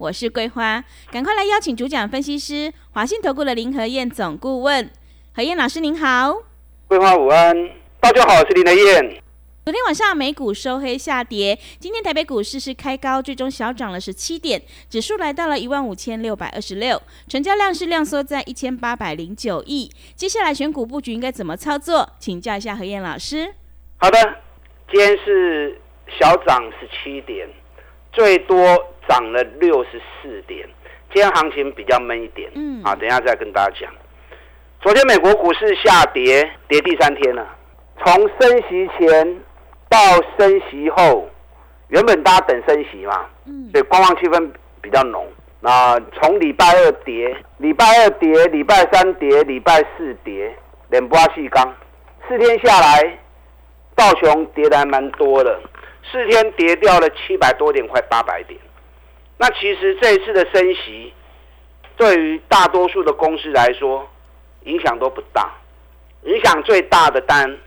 我是桂花，赶快来邀请主讲分析师华信投顾的林和燕总顾问，何燕老师您好，桂花午安，大家好，我是林和燕。昨天晚上美股收黑下跌，今天台北股市是开高，最终小涨了十七点，指数来到了一万五千六百二十六，成交量是量缩在一千八百零九亿。接下来选股布局应该怎么操作？请教一下何燕老师。好的。今天是小涨十七点，最多涨了六十四点。今天行情比较闷一点，嗯，啊，等一下再跟大家讲。昨天美国股市下跌，跌第三天了。从升息前到升息后，原本大家等升息嘛，嗯，所以观望气氛比较浓。那从礼拜二跌，礼拜二跌，礼拜三跌，礼拜四跌，连波细钢，四天下来。道琼跌的还蛮多的，四天跌掉了七百多点，快八百点。那其实这一次的升息，对于大多数的公司来说，影响都不大。影响最大的单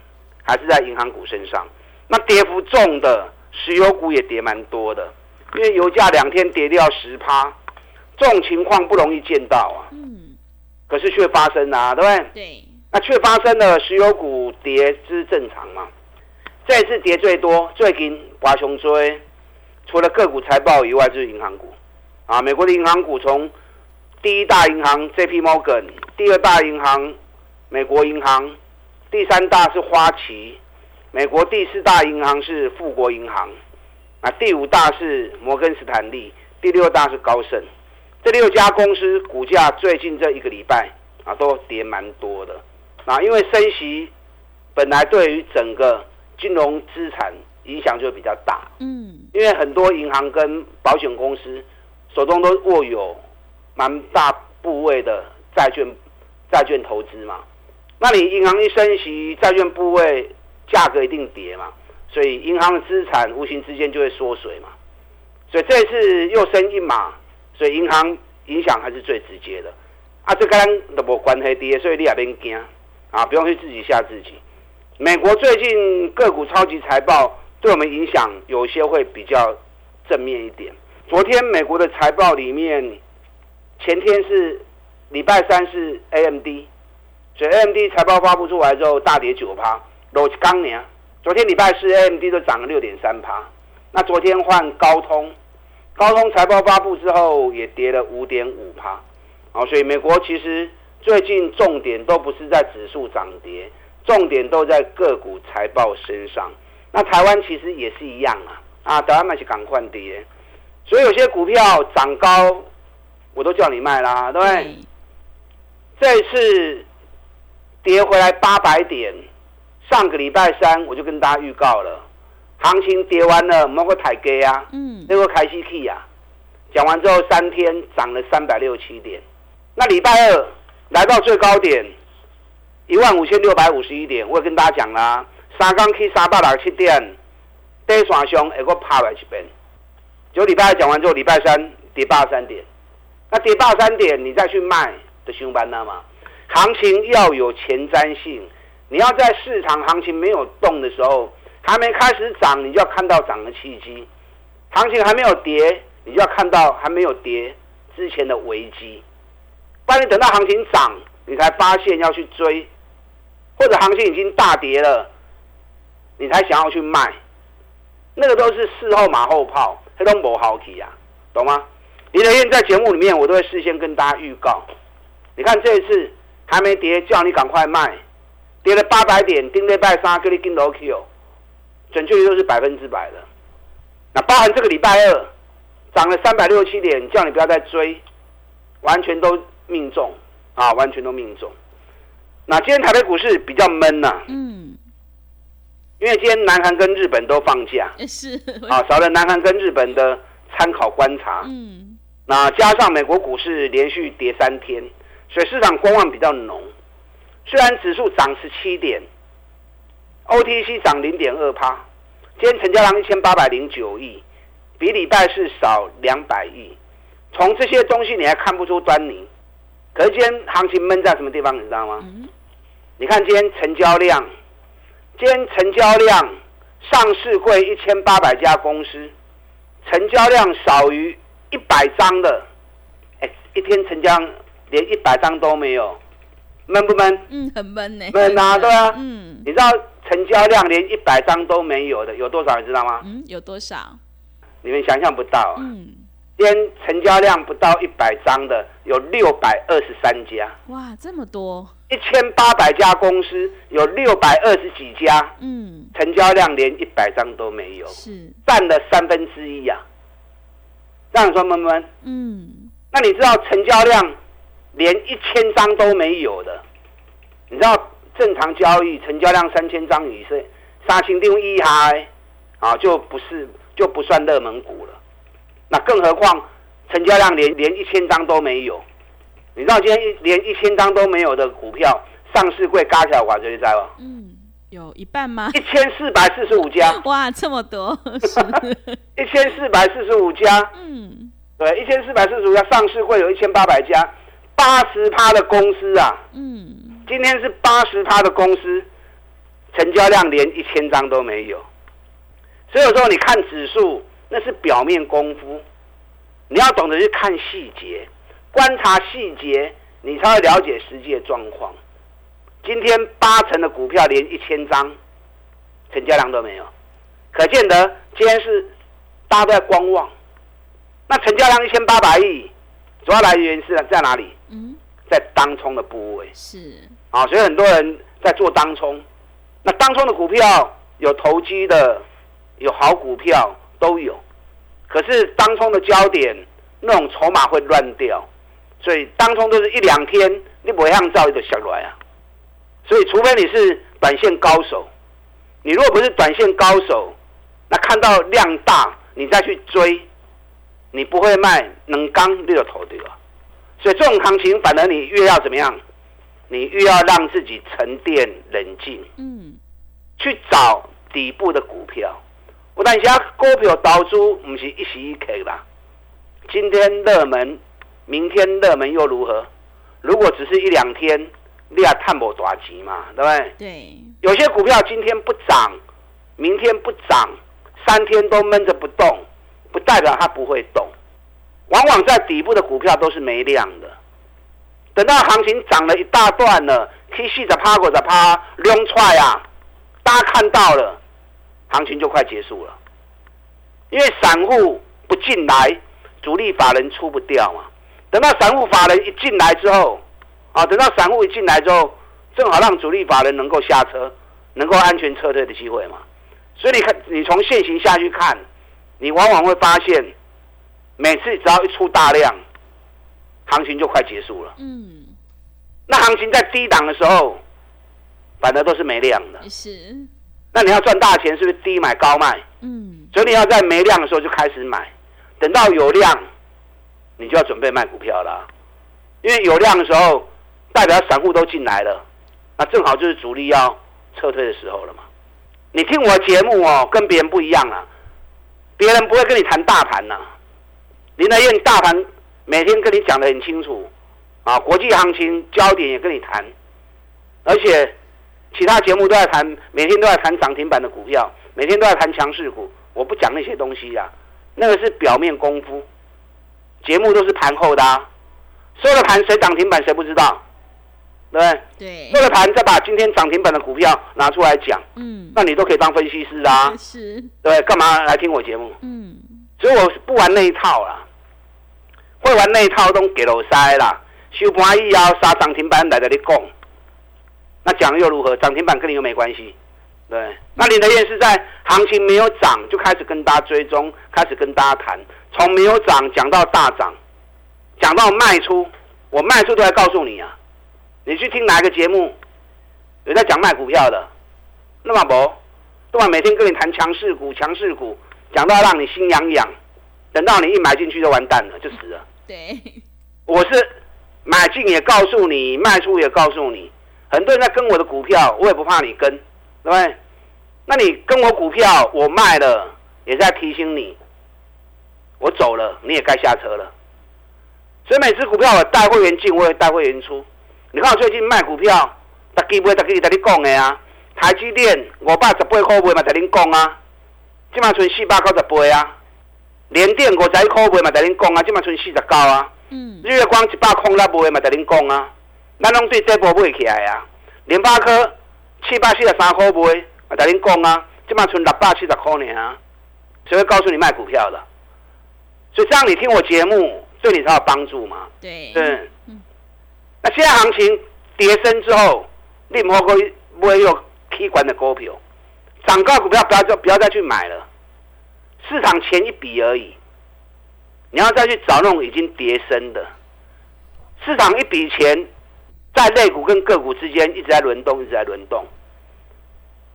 还是在银行股身上。那跌幅重的石油股也跌蛮多的，因为油价两天跌掉十趴，这种情况不容易见到啊。嗯。可是却发生啊，对不对？对。那却发生了，石油股跌是正常嘛？这次跌最多，最近华雄追，除了个股财报以外，就是银行股。啊，美国的银行股从第一大银行 J P Morgan，第二大银行美国银行，第三大是花旗，美国第四大银行是富国银行，啊，第五大是摩根斯坦利，第六大是高盛。这六家公司股价最近这一个礼拜啊，都跌蛮多的。啊，因为升息本来对于整个金融资产影响就比较大，嗯，因为很多银行跟保险公司手中都握有蛮大部位的债券，债券投资嘛。那你银行一升息，债券部位价格一定跌嘛，所以银行的资产无形之间就会缩水嘛。所以这次又升一码，所以银行影响还是最直接的。啊，这跟都无关系跌，所以你也别惊啊，不用去自己吓自己。美国最近个股超级财报对我们影响有些会比较正面一点。昨天美国的财报里面，前天是礼拜三是 AMD，所以 AMD 财报发布出来之后大跌九趴，都是刚年。昨天礼拜四 AMD 都涨了六点三趴，那昨天换高通，高通财报发布之后也跌了五点五趴。啊，所以美国其实最近重点都不是在指数涨跌。重点都在个股财报身上，那台湾其实也是一样啊，啊，台湾买是赶快跌，所以有些股票涨高，我都叫你卖啦，对不对？这次跌回来八百点，上个礼拜三我就跟大家预告了，行情跌完了，某个台阶啊，嗯，那个开西 K 啊，讲完之后三天涨了三百六七点，那礼拜二来到最高点。一万五千六百五十一点，我也跟大家讲啦，三刚去三百六十七点，跌线上还个趴来一边。就礼拜二讲完之后，礼拜三跌八三点，那跌八三点，你再去卖的凶班了嘛？行情要有前瞻性，你要在市场行情没有动的时候，还没开始涨，你就要看到涨的契机；行情还没有跌，你就要看到还没有跌之前的危机。不然你等到行情涨，你才发现要去追。或者行情已经大跌了，你才想要去卖，那个都是事后马后炮，黑都不好起啊，懂吗？林德燕在节目里面，我都会事先跟大家预告。你看这一次还没跌，叫你赶快卖，跌了八百点，丁力拜三给你跟 low Q，准确率都是百分之百的。那包含这个礼拜二涨了三百六十七点，叫你不要再追，完全都命中啊，完全都命中。那今天台北股市比较闷呐，嗯，因为今天南韩跟日本都放假，是。啊，少了南韩跟日本的参考观察，嗯，那加上美国股市连续跌三天，所以市场观望比较浓。虽然指数涨十七点，OTC 涨零点二趴，今天成交量一千八百零九亿，比礼拜四少两百亿。从这些东西你还看不出端倪，可是今天行情闷在什么地方，你知道吗？你看今天成交量，今天成交量上市会一千八百家公司，成交量少于一百张的，哎，一天成交连一百张都没有，闷不闷？嗯，很闷呢。闷啊，对啊。嗯。你知道成交量连一百张都没有的有多少？你知道吗？嗯，有多少？你们想象不到。嗯。今天成交量不到一百张的有六百二十三家，哇，这么多！一千八百家公司有六百二十几家，嗯，成交量连一百张都没有，是占了三分之一呀。这样说闷闷，嗯，那你知道成交量连一千张都没有的，你知道正常交易成交量三千张以上，杀青定一嗨啊，就不是就不算热门股了。那更何况成交量连连一千张都没有，你知道今天一连一千张都没有的股票上市柜加起来，我最在吗？嗯，有一半吗？一千四百四十五家。哇，这么多！一千四百四十五家。嗯，对，一千四百四十五家上市柜有一千八百家，八十趴的公司啊。嗯。今天是八十趴的公司，成交量连一千张都没有。所以有时候你看指数。那是表面功夫，你要懂得去看细节，观察细节，你才会了解实际的状况。今天八成的股票连一千张成交量都没有，可见得今天是大家都在观望。那成交量一千八百亿，主要来源是在哪里？嗯，在当冲的部位。是啊，所以很多人在做当冲。那当冲的股票有投机的，有好股票。都有，可是当冲的焦点那种筹码会乱掉，所以当冲都是一两天，你不会按照一个下来啊。所以除非你是短线高手，你如果不是短线高手，那看到量大你再去追，你不会卖能刚就头对吧？所以这种行情反而你越要怎么样，你越要让自己沉淀冷静，嗯，去找底部的股票。我但是啊，股票投资不是一时一刻啦。今天热门，明天热门又如何？如果只是一两天，你也探不大钱嘛，对不对？对。有些股票今天不涨，明天不涨，三天都闷着不动，不代表它不会动。往往在底部的股票都是没量的。等到行情涨了一大段了，K 线在趴过的趴，亮出来啊，大家看到了。行情就快结束了，因为散户不进来，主力法人出不掉嘛。等到散户法人一进来之后，啊，等到散户一进来之后，正好让主力法人能够下车，能够安全撤退的机会嘛。所以你看，你从现行下去看，你往往会发现，每次只要一出大量，行情就快结束了。嗯，那行情在低档的时候，反而都是没量的。是。那你要赚大钱，是不是低买高卖？嗯，所以你要在没量的时候就开始买，等到有量，你就要准备卖股票了。因为有量的时候，代表散户都进来了，那正好就是主力要撤退的时候了嘛。你听我节目哦，跟别人不一样啊，别人不会跟你谈大盘呐。林德燕大盘每天跟你讲的很清楚啊，国际行情焦点也跟你谈，而且。其他节目都在谈，每天都在谈涨停板的股票，每天都在谈强势股。我不讲那些东西呀，那个是表面功夫。节目都是盘后的，啊收了盘谁涨停板谁不知道，对不对？对。收了盘再把今天涨停板的股票拿出来讲，嗯，那你都可以当分析师啊。是。对，干嘛来听我节目？嗯。所以我不玩那一套啦，会玩那一套都给了塞啦，收盘以后杀涨停板来跟你讲。那讲又如何？涨停板跟你又没关系，对。那林德燕是在行情没有涨就开始跟大家追踪，开始跟大家谈，从没有涨讲到大涨，讲到卖出，我卖出都来告诉你啊。你去听哪个节目，有在讲卖股票的，那么不，对吧？每天跟你谈强势股，强势股，讲到让你心痒痒，等到你一买进去就完蛋了，就死了。对，我是买进也告诉你，卖出也告诉你。很多人在跟我的股票，我也不怕你跟，对不对？那你跟我股票，我卖了，也在提醒你，我走了，你也该下车了。所以每次股票我带会员进，我也带会员出。你看我最近卖股票，大基买大基在你讲的啊。台积电五百十八块卖嘛，在恁讲啊。即马剩四百九十八啊。联电五十一块卖嘛，在恁讲啊。即马剩四十九啊。嗯，日月光一百空了卖嘛，在恁讲啊。咱拢对这波买起来啊。联发科七百四十三块卖嘛，在恁讲啊。即马剩六百七十块呢啊。谁会告诉你卖股票的？所以这样你听我节目，对你才有帮助嘛。对，对，那现在行情跌升之后，你唔好去买有起管的股票，涨高股票不要再不要再去买了，市场前一笔而已，你要再去找那种已经跌升的，市场一笔钱在类股跟个股之间一直在轮动，一直在轮动，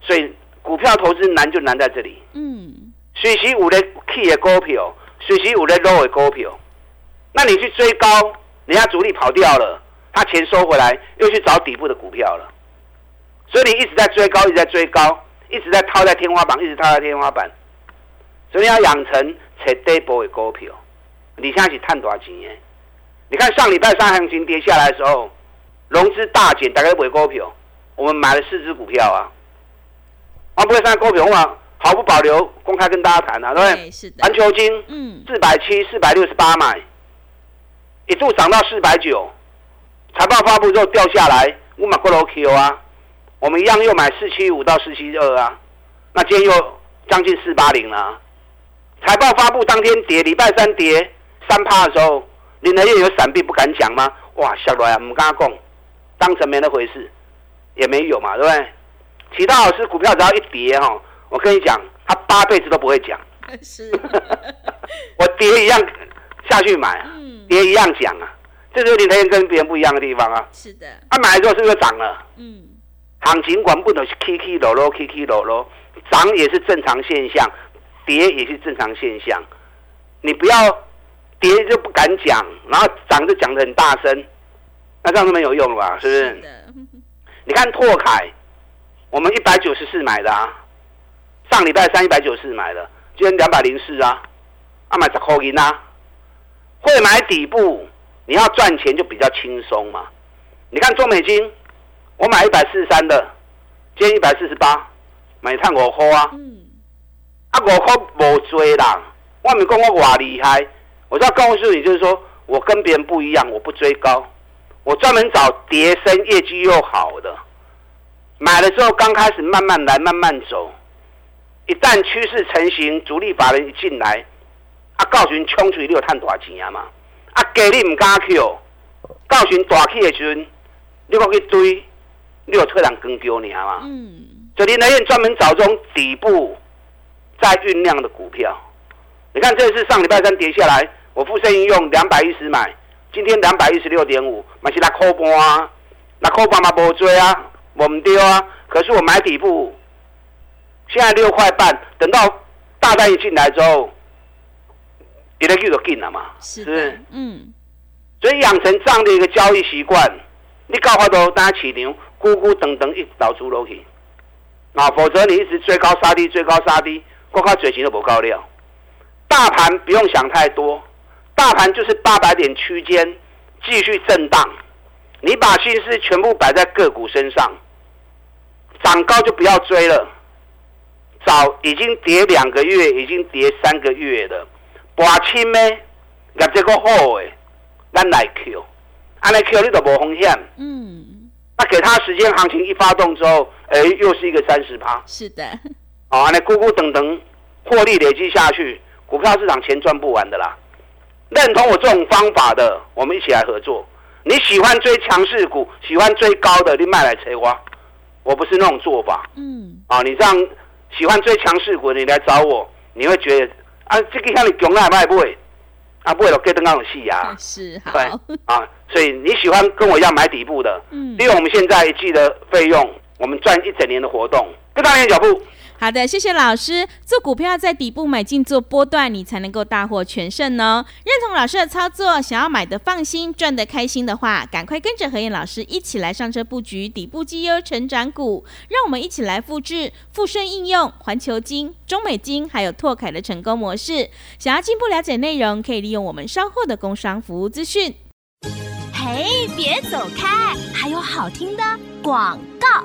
所以股票投资难就难在这里。嗯，随时有咧起的股票，随时有咧落的股票，那你去追高，人家主力跑掉了，他钱收回来，又去找底部的股票了，所以你一直在追高，一直在追高，一直在套在天花板，一直套在天花板，所以你要养成找底部的股票。你现在是赚多少钱的？你看上礼拜三行情跌下来的时候，融资大减，大概买股票，我们买了四只股票啊，啊，不会上股票嘛？毫不保留公开跟大家谈啊，对不对？对，是的环，球金嗯，四百七、四百六十八买，一度涨到四百九，财报发布之后掉下来，我马过楼 Q 啊，我们一样又买四七五到四七二啊，那今天又将近四八零了啊。财报发布当天跌，礼拜三跌三趴的时候，林德燕有闪避不敢讲吗？哇，下来啊，我们跟他讲，当成没那回事，也没有嘛，对不对？其他老师股票只要一跌哈，我跟你讲，他八辈子都不会讲。是，我跌一样下去买跌一样讲啊，这就是林德燕跟别人不一样的地方啊。是的，他、买了之后是不是就涨了？嗯，行情管不能是起起落落，起起落落，涨也是正常现象，跌也是正常现象。你不要跌就不敢讲，然后涨就讲的很大声，那这样是没有用了吧？是不是？是，你看拓凯，我们一百九十四买的啊，上礼拜三一百九十四买的，今天两百零四啊，啊买十块银啊，会买底部，你要赚钱就比较轻松嘛。你看中美金，我买一百四十三的，今天一百四十八，买探五块啊，嗯，啊五块无追啦，我没讲我偌厉害，我是要告诉你，就是说我跟别人不一样，我不追高，我专门找叠升业绩又好的，买了之后刚开始慢慢来，慢慢走，一旦趋势成型，主力法人一进来，啊，告诉你冲出去你有赚大钱啊嘛，啊，给你唔敢去哦，告诉你大起的时阵，你要去追，你有退人跟丢你啊嘛。嗯，所以林德燕专门找这种底部在酝酿的股票。你看，这次上礼拜三跌下来，我富盛应用两百一十买，今天两百一十六点五，买是六块半啊，六块半嘛无追啊，我唔丢啊。可是我买底部，现在六块半，等到大单一进来之后，你的就进了嘛，不是的，嗯，所以养成这样的一个交易习惯，你搞法都大家起牛，咕咕等等一直倒出楼去，啊，否则你一直追高杀低，追高杀低，光靠嘴型都不够料。大盘不用想太多，大盘就是八百点区间继续震荡，你把心思全部摆在个股身上，涨高就不要追了，早已经跌两个月，已经跌三个月了，博清呢，业这个好诶。咱来 Q，安来 Q 你都无风险。嗯，那给他时间，行情一发动之后，哎，又是一个三十趴。是的，哦，安来咕咕等等，获利累积下去，股票市场钱赚不完的啦。认同我这种方法的，我们一起来合作。你喜欢追强势股，喜欢追高的，你卖来催花。我不是那种做法嗯，啊！你这样喜欢追强势股的，你来找我，你会觉得啊，这个像你穷啊，卖不会啊，不会了，跟登那种戏啊。是好，对啊，所以你喜欢跟我一样买底部的，嗯利用我们现在一季的费用，我们赚一整年的活动，跟上你的脚步。好的，谢谢老师。做股票在底部买进做波段，你才能够大获全胜哦。认同老师的操作，想要买的放心、赚的开心的话，赶快跟着何燕老师一起来上车布局底部绩优成长股。让我们一起来复制富盛应用、环球金、中美金还有拓凯的成功模式。想要进一步了解内容，可以利用我们稍后的工商服务资讯。嘿，别走开，还有好听的广告。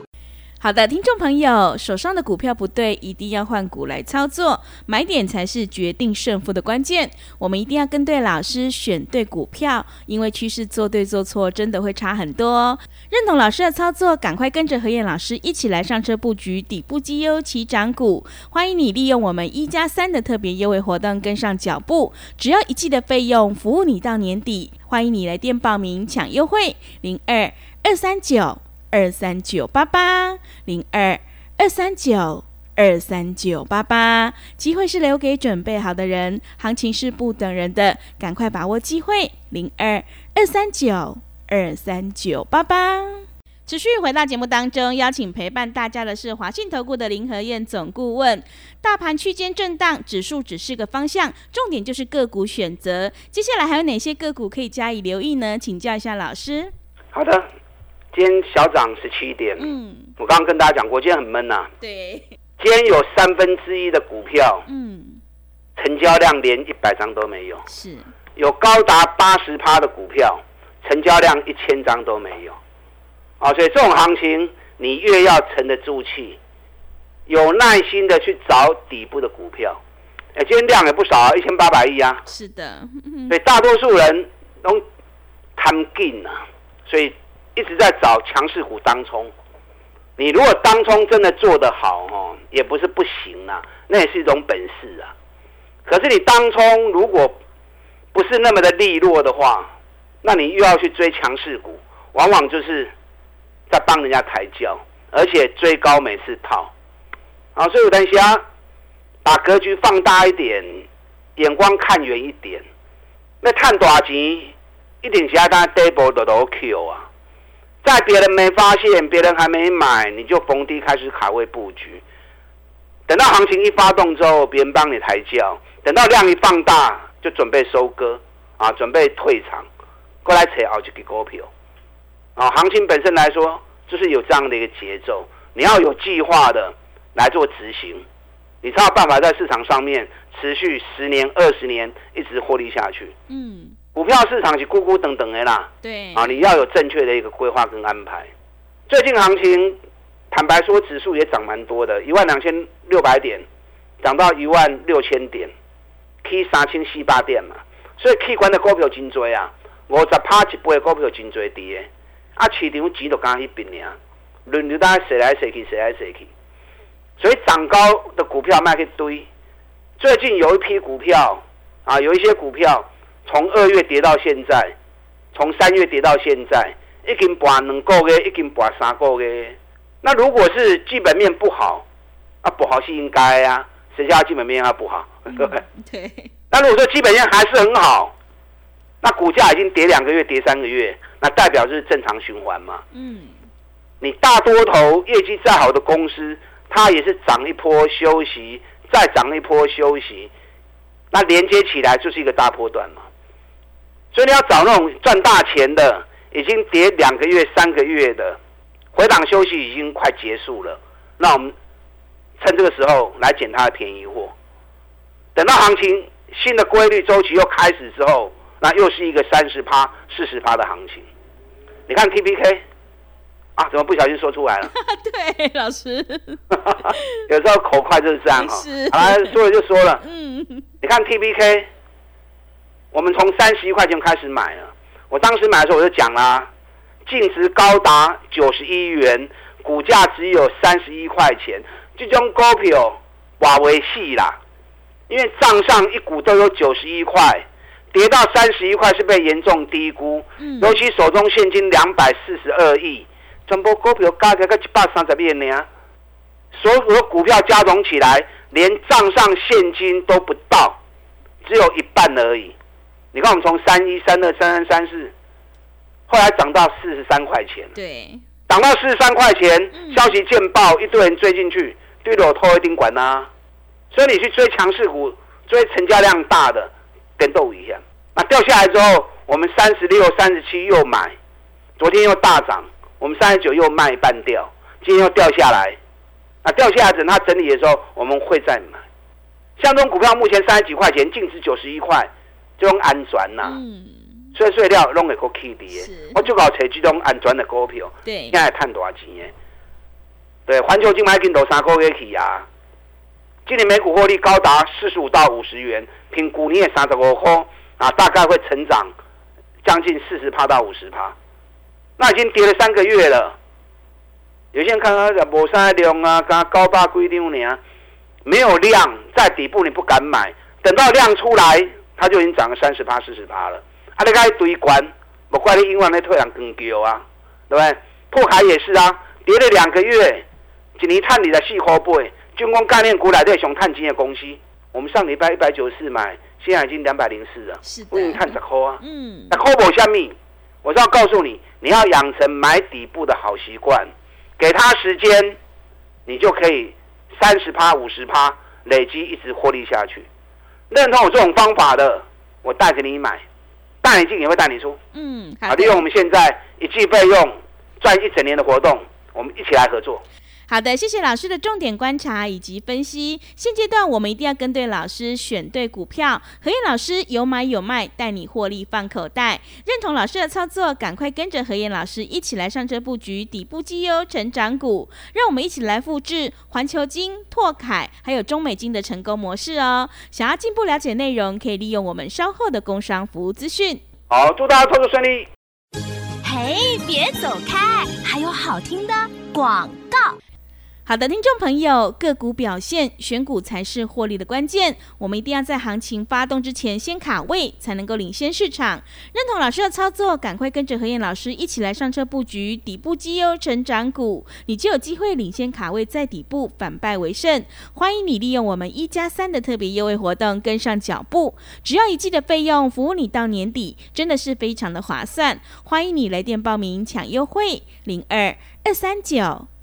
好的，听众朋友，手上的股票不对，一定要换股来操作，买点才是决定胜负的关键。我们一定要跟对老师，选对股票，因为趋势做对做错真的会差很多哦。认同老师的操作，赶快跟着何燕老师一起来上车布局底部绩优起涨股。欢迎你利用我们一加三的特别优惠活动跟上脚步，只要一季的费用，服务你到年底。欢迎你来电报名抢优惠，零二二三九。二三九八八零二二三九二三九八八，机会是留给准备好的人，行情是不等人的，赶快把握机会。零二二三九二三九八八，持续回到节目当中，邀请陪伴大家的是华信投顾的林和燕总顾问。大盘区间震荡，指数只是个方向，重点就是个股选择。接下来还有哪些个股可以加以留意呢？请教一下老师。好的。今天小涨十七点，嗯，我刚刚跟大家讲过，今天很闷呐。对，今天有三分之一的股票，嗯，成交量连一百张都没有。是，有高达八十趴的股票，成交量一千张都没有。啊，所以这种行情，你越要沉得住气，有耐心的去找底部的股票。哎，今天量也不少啊，一千八百亿啊。是的，所以大多数人都贪劲啊，所以。一直在找强势股当冲，你如果当冲真的做得好哦，也不是不行啊，那也是一种本事啊。可是你当冲如果不是那么的利落的话，那你又要去追强势股，往往就是在帮人家抬轿，而且追高每次套。啊，所以我担心啊，把格局放大一点，眼光看远一点，那探多少钱，一定是要当 double 的都 Q 啊。在别人没发现、别人还没买，你就逢低开始卡位布局。等到行情一发动之后，别人帮你抬轿；等到量一放大，就准备收割啊，准备退场，过来扯好几个股票。啊，行情本身来说，就是有这样的一个节奏，你要有计划的来做执行，你才有办法在市场上面持续十年、二十年一直获利下去。嗯。股票市场是咕咕等等的啦，对啊，你要有正确的一个规划跟安排。最近行情，坦白说，指数也涨蛮多的，一万两千六百点，涨到一万六千点，K 三千四八点嘛。所以 K 关的股票真多啊，五十趴一倍股票真多跌的，啊，市场钱都刚去并啊，轮流大家谁来谁去，谁来谁去。所以涨高的股票卖去堆。最近有一批股票啊，有一些股票。从二月跌到现在，从三月跌到现在，已经半两个月，已经半三个月。那如果是基本面不好，啊不好是应该啊，谁家基本面要不好，对不对？对。那如果说基本面还是很好，那股价已经跌两个月、跌三个月，那代表是正常循环嘛？嗯。你大多头业绩再好的公司，它也是涨一波休息，再涨一波休息，那连接起来就是一个大波段嘛。所以你要找那种赚大钱的，已经跌两个月、三个月的，回档休息已经快结束了。那我们趁这个时候来捡它的便宜货。等到行情新的规律周期又开始之后，那又是一个三十趴、四十趴的行情。你看 T P K 啊，怎么不小心说出来了？对，老师，有时候口快就是这样哈。好了，说了就说了。嗯，你看 T P K。我们从三十一块钱开始买了，我当时买的时候我就讲啦，净值高达九十一元，股价只有三十一块钱，这种股票瓦为细啦，因为账上一股都有九十一块，跌到三十一块是被严重低估，尤其手中现金两百四十二亿，全部股票加起来一百三十亿呢，所有的股票加总起来，连账上现金都不到，只有一半而已。你看，我们从三一、三二、三三、三四，后来涨到四十三块钱。对，涨到四十三块钱，消息见报，一堆人追进去，对了，拖一丁管呐。所以你去追强势股，追成交量大的，跟斗一样。那掉下来之后，我们三十六、三十七又买，昨天又大涨，我们三十九又卖半掉，今天又掉下来。那掉下来等它整理的时候，我们会再买。像这种股票，目前三十几块钱，净值九十一块，这种安全呐。嗯。所以碎料弄个个 K D，我就搞找这种安全的股票。对。现在赚多少钱？对，环球金买进头三个月起啊，今年每股获利高达四十五到五十元，评估你也三十五块啊，大概会成长将近四十趴到五十趴。那已经跌了三个月了，有些人看看讲无啥量啊，刚高八规定呢，没有量在底部你不敢买，等到量出来，它就已经涨了三十趴四十趴了。啊，你该堆关，不怪你英文那退两更高啊，对不对？破海也是啊，跌了两个月。一年探你的四块八，军工概念股来对熊探金的公司，我们上礼拜一百九十四买，现在已经两百零四了。是的，我已经探十块啊。嗯。那块不下面，我是要告诉你，你要养成买底部的好习惯，给他时间，你就可以三十趴、五十趴累积一直获利下去。认同我这种方法的，我带着你买，带你进也会带你出。嗯，好。利用我们现在一季费用赚一整年的活动，我们一起来合作。好的，谢谢老师的重点观察以及分析。现阶段我们一定要跟对老师，选对股票。何燕老师有买有卖，带你获利放口袋。认同老师的操作，赶快跟着何燕老师一起来上车布局底部绩优成长股。让我们一起来复制环球金、拓凯还有中美金的成功模式哦。想要进一步了解内容，可以利用我们稍后的工商服务资讯。好，祝大家操作顺利。嘿，别走开，还有好听的广告。好的，听众朋友，个股表现选股才是获利的关键。我们一定要在行情发动之前先卡位，才能够领先市场。认同老师的操作，赶快跟着何燕老师一起来上车布局底部绩优成长股，你就有机会领先卡位，在底部反败为胜。欢迎你利用我们一加三的特别优惠活动跟上脚步，只要一季的费用，服务你到年底，真的是非常的划算。欢迎你来电报名抢优惠，零二二三九。